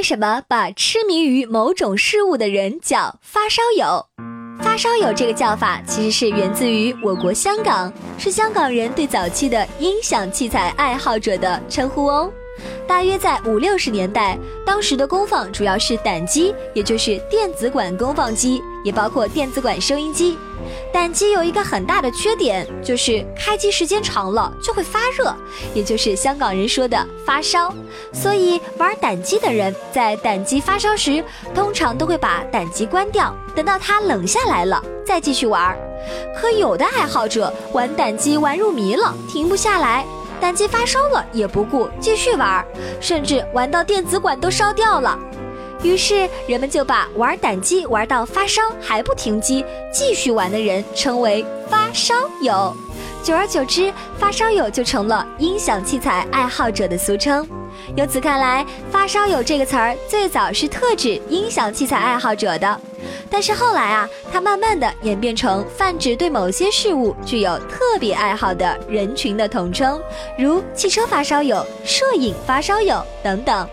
为什么把痴迷于某种事物的人叫发烧友？发烧友这个叫法其实是源自于我国香港，是香港人对早期的音响器材爱好者的称呼哦。大约在五六十年代，当时的功放主要是胆机，也就是电子管功放机，也包括电子管收音机。胆机有一个很大的缺点，就是开机时间长了就会发热，也就是香港人说的发烧。所以玩胆机的人在胆机发烧时，通常都会把胆机关掉，等到它冷下来了再继续玩。可有的爱好者玩胆机玩入迷了，停不下来。胆机发烧了也不顾，继续玩，甚至玩到电子管都烧掉了。于是人们就把玩胆机玩到发烧还不停机，继续玩的人称为发烧友。久而久之，发烧友就成了音响器材爱好者的俗称。由此看来，发烧友这个词儿最早是特指音响器材爱好者的。但是后来啊，它慢慢的演变成泛指对某些事物具有特别爱好的人群的统称，如汽车发烧友、摄影发烧友等等。